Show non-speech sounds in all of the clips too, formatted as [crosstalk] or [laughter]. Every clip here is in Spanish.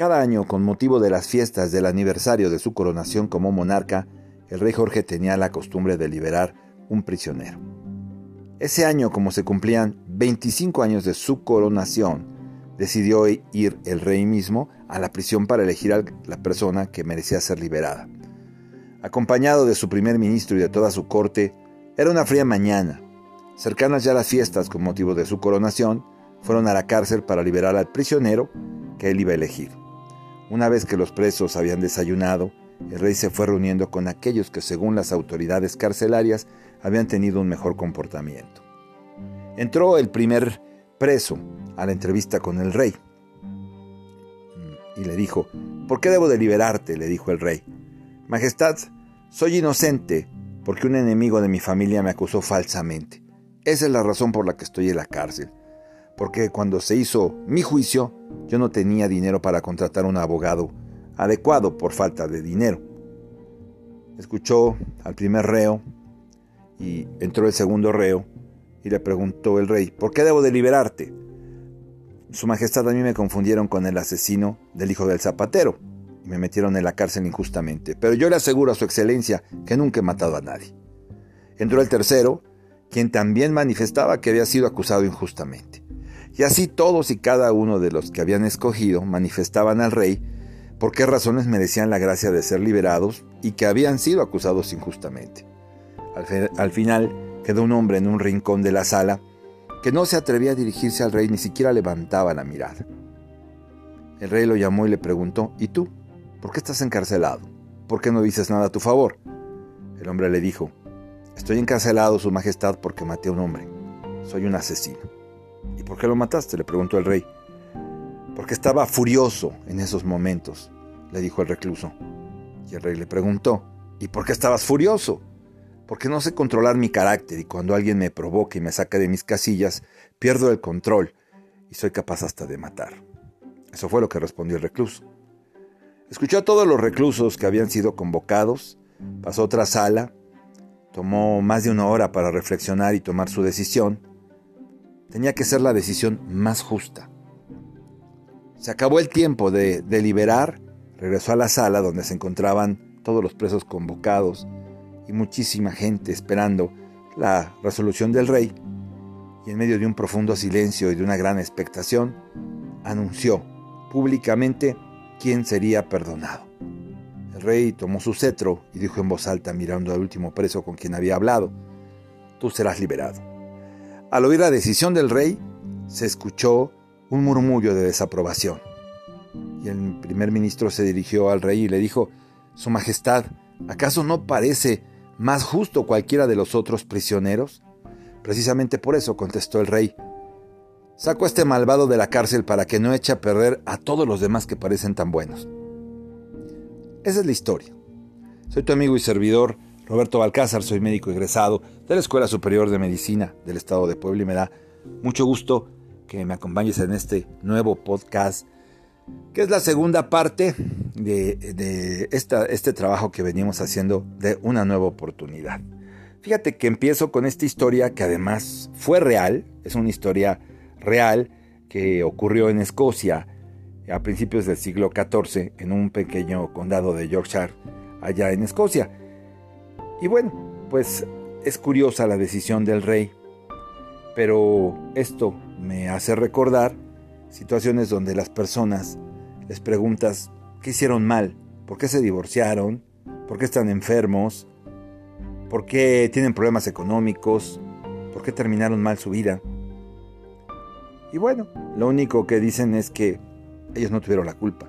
Cada año, con motivo de las fiestas del aniversario de su coronación como monarca, el rey Jorge tenía la costumbre de liberar un prisionero. Ese año, como se cumplían 25 años de su coronación, decidió ir el rey mismo a la prisión para elegir a la persona que merecía ser liberada. Acompañado de su primer ministro y de toda su corte, era una fría mañana. Cercanas ya las fiestas con motivo de su coronación, fueron a la cárcel para liberar al prisionero que él iba a elegir. Una vez que los presos habían desayunado, el rey se fue reuniendo con aquellos que según las autoridades carcelarias habían tenido un mejor comportamiento. Entró el primer preso a la entrevista con el rey y le dijo, ¿por qué debo de liberarte? le dijo el rey. Majestad, soy inocente porque un enemigo de mi familia me acusó falsamente. Esa es la razón por la que estoy en la cárcel porque cuando se hizo mi juicio yo no tenía dinero para contratar un abogado adecuado por falta de dinero. Escuchó al primer reo y entró el segundo reo y le preguntó el rey, ¿por qué debo de liberarte? Su Majestad a mí me confundieron con el asesino del hijo del zapatero y me metieron en la cárcel injustamente, pero yo le aseguro a su excelencia que nunca he matado a nadie. Entró el tercero, quien también manifestaba que había sido acusado injustamente. Y así todos y cada uno de los que habían escogido manifestaban al rey por qué razones merecían la gracia de ser liberados y que habían sido acusados injustamente. Al, final quedó un hombre en un rincón de la sala que no se atrevía a dirigirse al rey ni siquiera levantaba la mirada. El rey lo llamó y le preguntó, ¿y tú? ¿Por qué estás encarcelado? ¿Por qué no dices nada a tu favor? El hombre le dijo, estoy encarcelado, Su Majestad, porque maté a un hombre. Soy un asesino. ¿Y por qué lo mataste? le preguntó el rey. Porque estaba furioso en esos momentos, le dijo el recluso. Y el rey le preguntó, ¿y por qué estabas furioso? Porque no sé controlar mi carácter y cuando alguien me provoca y me saca de mis casillas, pierdo el control y soy capaz hasta de matar. Eso fue lo que respondió el recluso. Escuchó a todos los reclusos que habían sido convocados, pasó a otra sala, tomó más de una hora para reflexionar y tomar su decisión, tenía que ser la decisión más justa. Se acabó el tiempo de deliberar, regresó a la sala donde se encontraban todos los presos convocados y muchísima gente esperando la resolución del rey, y en medio de un profundo silencio y de una gran expectación, anunció públicamente quién sería perdonado. El rey tomó su cetro y dijo en voz alta mirando al último preso con quien había hablado, tú serás liberado. Al oír la decisión del rey, se escuchó un murmullo de desaprobación. Y el primer ministro se dirigió al rey y le dijo, Su Majestad, ¿acaso no parece más justo cualquiera de los otros prisioneros? Precisamente por eso, contestó el rey, saco a este malvado de la cárcel para que no eche a perder a todos los demás que parecen tan buenos. Esa es la historia. Soy tu amigo y servidor, Roberto Balcázar, soy médico egresado de la Escuela Superior de Medicina del Estado de Puebla y me da mucho gusto que me acompañes en este nuevo podcast, que es la segunda parte de, este trabajo que venimos haciendo de una nueva oportunidad. Fíjate que empiezo con esta historia que además fue real, es una historia real que ocurrió en Escocia a principios del siglo XIV en un pequeño condado de Yorkshire, allá en Escocia. Y bueno, pues es curiosa la decisión del rey, pero esto me hace recordar situaciones donde las personas les preguntas qué hicieron mal, por qué se divorciaron, por qué están enfermos, por qué tienen problemas económicos, por qué terminaron mal su vida. Y bueno, lo único que dicen es que ellos no tuvieron la culpa,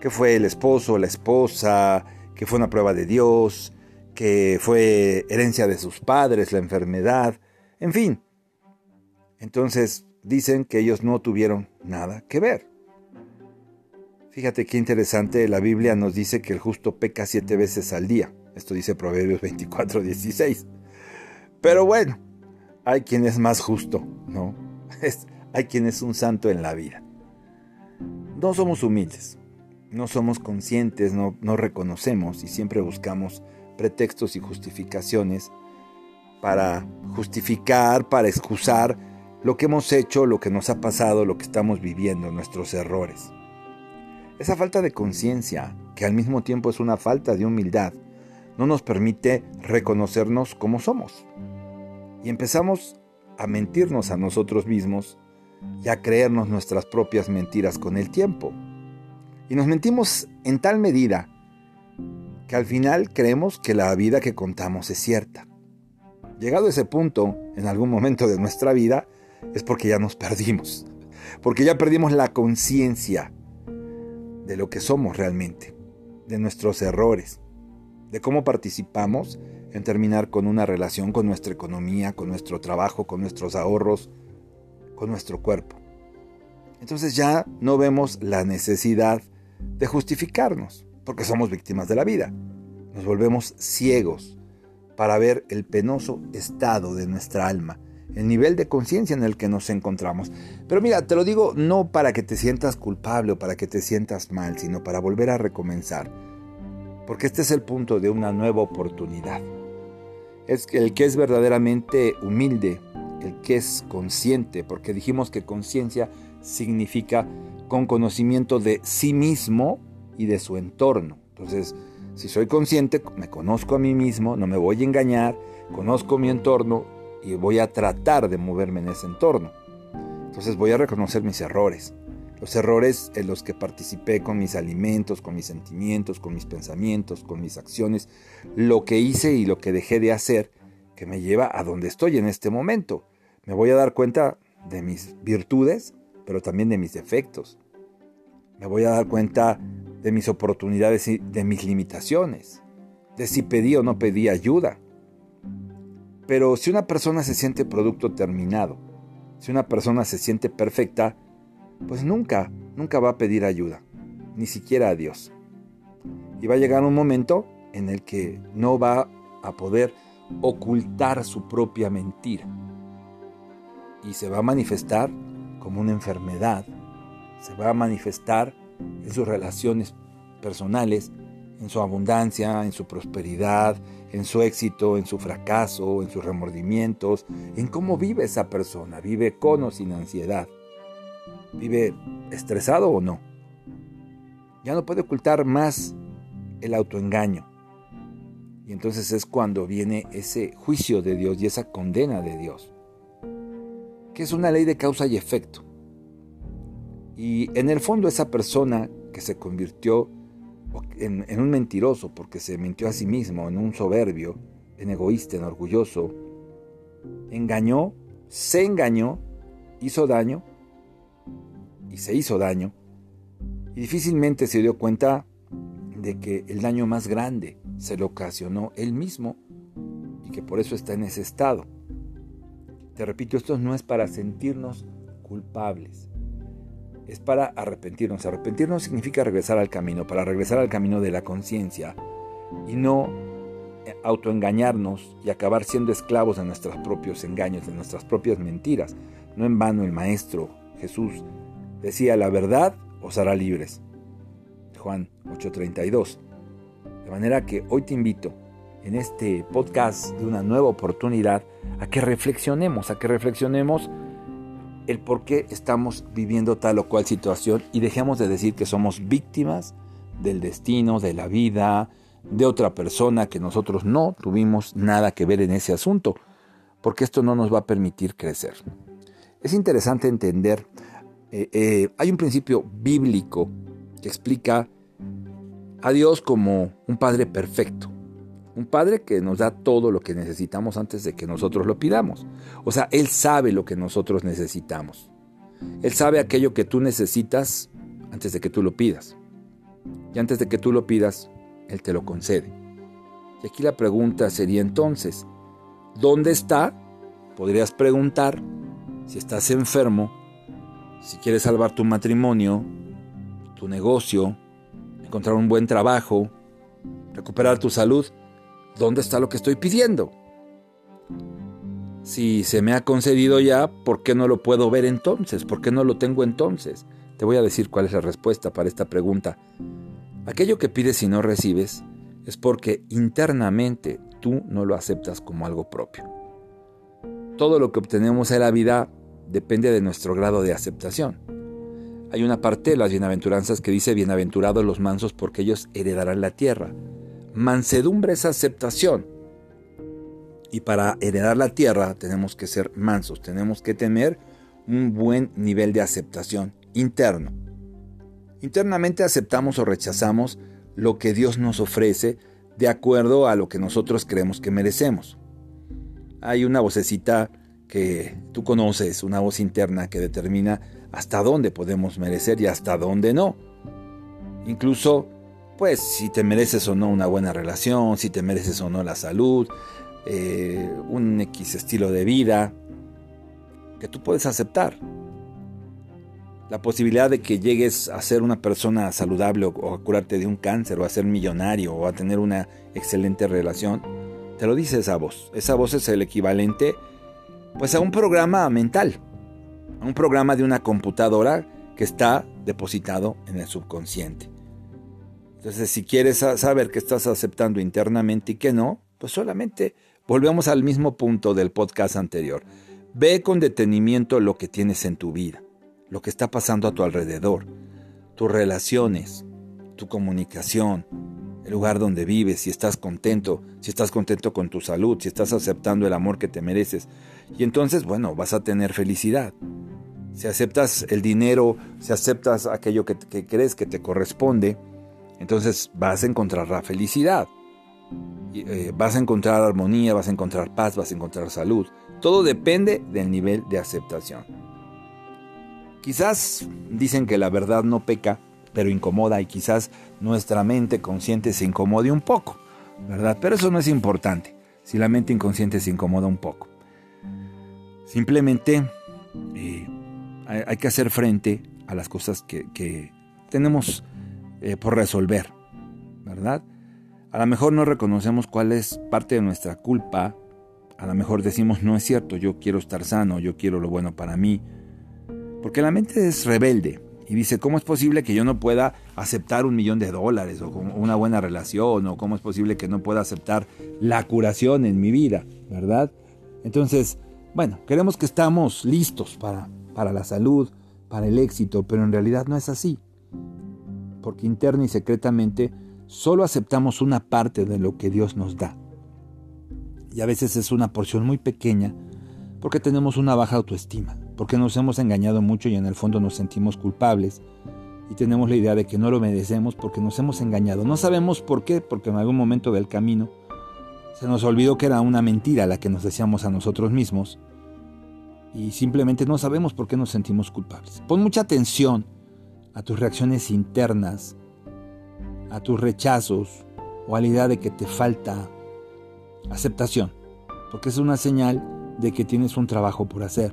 que fue el esposo, la esposa, que fue una prueba de Dios, que fue herencia de sus padres, la enfermedad, en fin. Entonces dicen que ellos no tuvieron nada que ver. Fíjate qué interesante, la Biblia nos dice que el justo peca siete veces al día. Esto dice Proverbios 24, 16. Pero bueno, hay quien es más justo, ¿no? [laughs] hay quien es un santo en la vida. No somos humildes, no somos conscientes, no, no reconocemos y siempre buscamos pretextos y justificaciones para justificar, para excusar lo que hemos hecho, lo que nos ha pasado, lo que estamos viviendo, nuestros errores. Esa falta de conciencia, que al mismo tiempo es una falta de humildad, no nos permite reconocernos como somos. Y empezamos a mentirnos a nosotros mismos y a creernos nuestras propias mentiras con el tiempo. Y nos mentimos en tal medida que al final creemos que la vida que contamos es cierta. Llegado a ese punto, en algún momento de nuestra vida, es porque ya nos perdimos, porque ya perdimos la conciencia de lo que somos realmente, de nuestros errores, de cómo participamos en terminar con una relación con nuestra economía, con nuestro trabajo, con nuestros ahorros, con nuestro cuerpo. Entonces ya no vemos la necesidad de justificarnos, porque somos víctimas de la vida. Nos volvemos ciegos para ver el penoso estado de nuestra alma, el nivel de conciencia en el que nos encontramos. Pero mira, te lo digo no para que te sientas culpable o para que te sientas mal, sino para volver a recomenzar. Porque este es el punto de una nueva oportunidad. Es el que es verdaderamente humilde, el que es consciente, porque dijimos que conciencia significa con conocimiento de sí mismo y de su entorno. Entonces, si soy consciente, me conozco a mí mismo, no me voy a engañar, conozco mi entorno y voy a tratar de moverme en ese entorno. Entonces voy a reconocer mis errores. Los errores en los que participé con mis alimentos, con mis sentimientos, con mis pensamientos, con mis acciones, lo que hice y lo que dejé de hacer, que me lleva a donde estoy en este momento. Me voy a dar cuenta de mis virtudes pero también de mis defectos. Me voy a dar cuenta de mis oportunidades y de mis limitaciones, de si pedí o no pedí ayuda. Pero si una persona se siente producto terminado, si una persona se siente perfecta, pues nunca, nunca va a pedir ayuda, ni siquiera a Dios. Y va a llegar un momento en el que no va a poder ocultar su propia mentira. Y se va a manifestar como una enfermedad, se va a manifestar en sus relaciones personales, en su abundancia, en su prosperidad, en su éxito, en su fracaso, en sus remordimientos, en cómo vive esa persona, vive con o sin ansiedad, vive estresado o no. Ya no puede ocultar más el autoengaño. Y entonces es cuando viene ese juicio de Dios y esa condena de Dios que es una ley de causa y efecto. Y en el fondo esa persona que se convirtió en, un mentiroso porque se mintió a sí mismo, en un soberbio, en egoísta, en orgulloso, engañó, se engañó, hizo daño y se hizo daño. Y difícilmente se dio cuenta de que el daño más grande se lo ocasionó él mismo y que por eso está en ese estado. Te repito, esto no es para sentirnos culpables, es para arrepentirnos. Arrepentirnos significa regresar al camino, para regresar al camino de la conciencia y no eh, autoengañarnos y acabar siendo esclavos de nuestros propios engaños, de nuestras propias mentiras. No en vano el Maestro Jesús decía, la verdad os hará libres. Juan 8:32. De manera que hoy te invito en este podcast de una nueva oportunidad a que reflexionemos, a que reflexionemos el por qué estamos viviendo tal o cual situación y dejemos de decir que somos víctimas del destino, de la vida, de otra persona, que nosotros no tuvimos nada que ver en ese asunto, porque esto no nos va a permitir crecer. Es interesante entender, eh, eh, hay un principio bíblico que explica a Dios como un Padre perfecto. Un Padre que nos da todo lo que necesitamos antes de que nosotros lo pidamos. O sea, Él sabe lo que nosotros necesitamos. Él sabe aquello que tú necesitas antes de que tú lo pidas. Y antes de que tú lo pidas, Él te lo concede. Y aquí la pregunta sería entonces, ¿dónde está? Podrías preguntar si estás enfermo, si quieres salvar tu matrimonio, tu negocio, encontrar un buen trabajo, recuperar tu salud. ¿Dónde está lo que estoy pidiendo? Si se me ha concedido ya, ¿por qué no lo puedo ver entonces? ¿Por qué no lo tengo entonces? Te voy a decir cuál es la respuesta para esta pregunta. Aquello que pides y no recibes es porque internamente tú no lo aceptas como algo propio. Todo lo que obtenemos en la vida depende de nuestro grado de aceptación. Hay una parte de las bienaventuranzas que dice, bienaventurados los mansos porque ellos heredarán la tierra. Mansedumbre es aceptación. Y para heredar la tierra tenemos que ser mansos, tenemos que tener un buen nivel de aceptación interno. Internamente aceptamos o rechazamos lo que Dios nos ofrece de acuerdo a lo que nosotros creemos que merecemos. Hay una vocecita que tú conoces, una voz interna que determina hasta dónde podemos merecer y hasta dónde no. Incluso, pues, si te mereces o no una buena relación, si te mereces o no la salud, eh, un X estilo de vida, que tú puedes aceptar. La posibilidad de que llegues a ser una persona saludable o a curarte de un cáncer o a ser millonario o a tener una excelente relación, te lo dice esa voz. Esa voz es el equivalente pues a un programa mental, a un programa de una computadora que está depositado en el subconsciente. Entonces, si quieres saber qué estás aceptando internamente y qué no, pues solamente volvemos al mismo punto del podcast anterior. Ve con detenimiento lo que tienes en tu vida, lo que está pasando a tu alrededor, tus relaciones, tu comunicación, el lugar donde vives, si estás contento, si estás contento con tu salud, si estás aceptando el amor que te mereces. Y entonces, bueno, vas a tener felicidad. Si aceptas el dinero, si aceptas aquello que, crees que te corresponde, entonces vas a encontrar la felicidad. Eh, vas a encontrar armonía, vas a encontrar paz, vas a encontrar salud. Todo depende del nivel de aceptación. Quizás dicen que la verdad no peca, pero incomoda y quizás nuestra mente consciente se incomode un poco, ¿verdad? Pero eso no es importante, si la mente inconsciente se incomoda un poco. Simplemente eh, hay, que hacer frente a las cosas que, tenemos eh, por resolver, ¿verdad? A lo mejor no reconocemos cuál es parte de nuestra culpa, a lo mejor decimos, no es cierto, yo quiero estar sano, yo quiero lo bueno para mí, porque la mente es rebelde, y dice, ¿cómo es posible que yo no pueda aceptar un millón de dólares o una buena relación? ¿O cómo es posible que no pueda aceptar la curación en mi vida? ¿Verdad? Entonces, bueno, queremos que estamos listos para, para la salud, para el éxito, pero en realidad no es así. Porque interna y secretamente solo aceptamos una parte de lo que Dios nos da. Y a veces es una porción muy pequeña porque tenemos una baja autoestima porque nos hemos engañado mucho y en el fondo nos sentimos culpables y tenemos la idea de que no lo merecemos porque nos hemos engañado. No sabemos por qué, porque en algún momento del camino se nos olvidó que era una mentira la que nos decíamos a nosotros mismos y simplemente no sabemos por qué nos sentimos culpables. Pon mucha atención a tus reacciones internas, a tus rechazos o a la idea de que te falta aceptación, porque es una señal de que tienes un trabajo por hacer.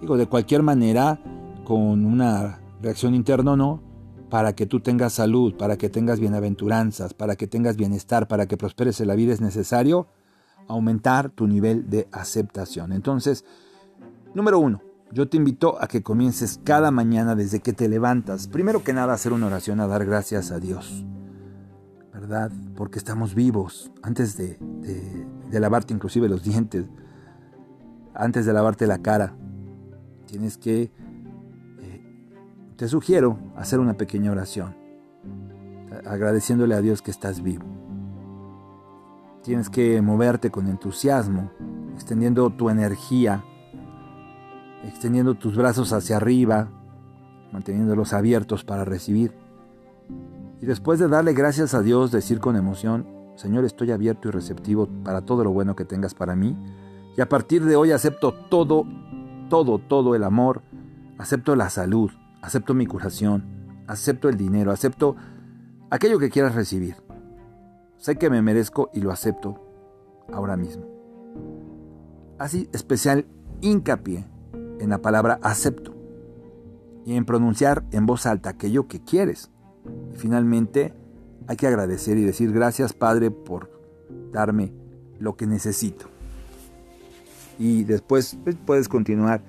Digo, de cualquier manera, con una reacción interna o no, para que tú tengas salud, para que tengas bienaventuranzas, para que tengas bienestar, para que prosperes en la vida es necesario aumentar tu nivel de aceptación. Entonces, número uno, yo te invito a que comiences cada mañana desde que te levantas. Primero que nada, hacer una oración a dar gracias a Dios. ¿Verdad? Porque estamos vivos. Antes de, lavarte inclusive los dientes, antes de lavarte la cara, tienes que, eh, te sugiero hacer una pequeña oración, agradeciéndole a Dios que estás vivo. Tienes que moverte con entusiasmo, extendiendo tu energía, extendiendo tus brazos hacia arriba, manteniéndolos abiertos para recibir. Y después de darle gracias a Dios, decir con emoción, Señor, estoy abierto y receptivo para todo lo bueno que tengas para mí. Y a partir de hoy acepto todo todo, todo el amor, acepto la salud, acepto mi curación, acepto el dinero, acepto aquello que quieras recibir. Sé que me merezco y lo acepto ahora mismo. Así especial hincapié en la palabra acepto y en pronunciar en voz alta aquello que quieres. Y finalmente hay que agradecer y decir gracias Padre por darme lo que necesito y después pues, puedes continuar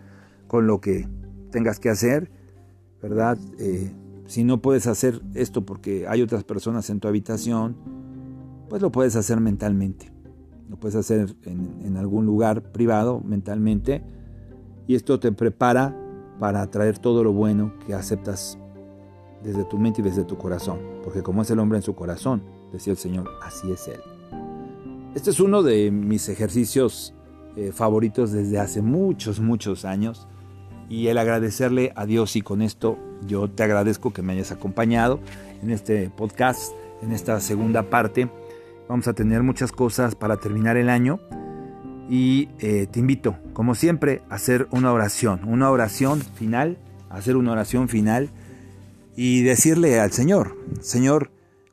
con lo que tengas que hacer, ¿verdad? Eh, si no puedes hacer esto porque hay otras personas en tu habitación, pues lo puedes hacer mentalmente. Lo puedes hacer en, algún lugar privado mentalmente y esto te prepara para atraer todo lo bueno que aceptas desde tu mente y desde tu corazón. Porque como es el hombre en su corazón, decía el Señor, así es Él. Este es uno de mis ejercicios eh, favoritos desde hace muchos, muchos años. Y el agradecerle a Dios y con esto yo te agradezco que me hayas acompañado en este podcast, en esta segunda parte. Vamos a tener muchas cosas para terminar el año y eh, te invito, como siempre, a hacer una oración, una oración final, hacer una oración final y decirle al Señor, Señor,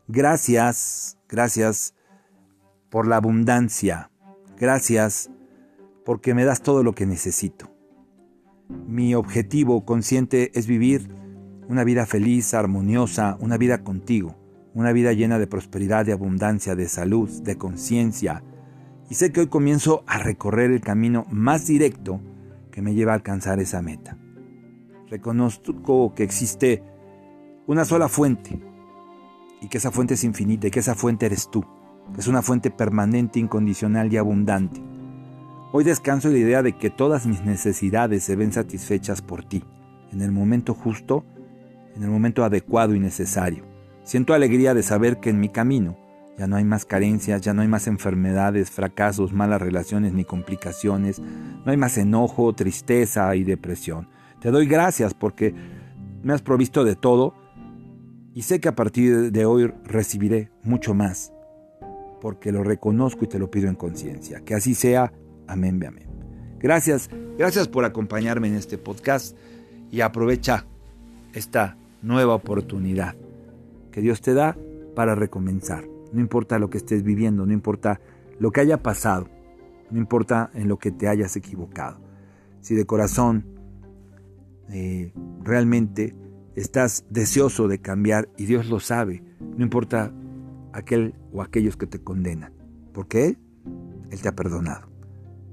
gracias, gracias por la abundancia, gracias porque me das todo lo que necesito. Mi objetivo consciente es vivir una vida feliz, armoniosa, una vida contigo, una vida llena de prosperidad, de abundancia, de salud, de conciencia. Y sé que hoy comienzo a recorrer el camino más directo que me lleva a alcanzar esa meta. Reconozco que existe una sola fuente y que esa fuente es infinita y que esa fuente eres tú, es una fuente permanente, incondicional y abundante. Hoy descanso en la idea de que todas mis necesidades se ven satisfechas por ti, en el momento justo, en el momento adecuado y necesario. Siento alegría de saber que en mi camino ya no hay más carencias, ya no hay más enfermedades, fracasos, malas relaciones ni complicaciones, no hay más enojo, tristeza y depresión. Te doy gracias porque me has provisto de todo y sé que a partir de hoy recibiré mucho más, porque lo reconozco y te lo pido en conciencia. Que así sea. Amén, amén. Gracias, gracias por acompañarme en este podcast y aprovecha esta nueva oportunidad que Dios te da para recomenzar. No importa lo que estés viviendo, no importa lo que haya pasado, no importa en lo que te hayas equivocado. Si de corazón eh, realmente estás deseoso de cambiar y Dios lo sabe, no importa aquel o aquellos que te condenan, porque Él, Él te ha perdonado.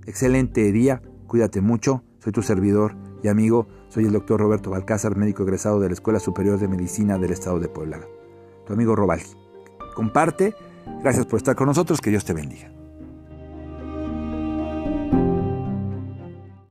Excelente día, cuídate mucho, soy tu servidor y amigo, soy el doctor Roberto Balcázar, médico egresado de la Escuela Superior de Medicina del Estado de Puebla. Tu amigo Robalgi. Comparte, gracias por estar con nosotros, que Dios te bendiga.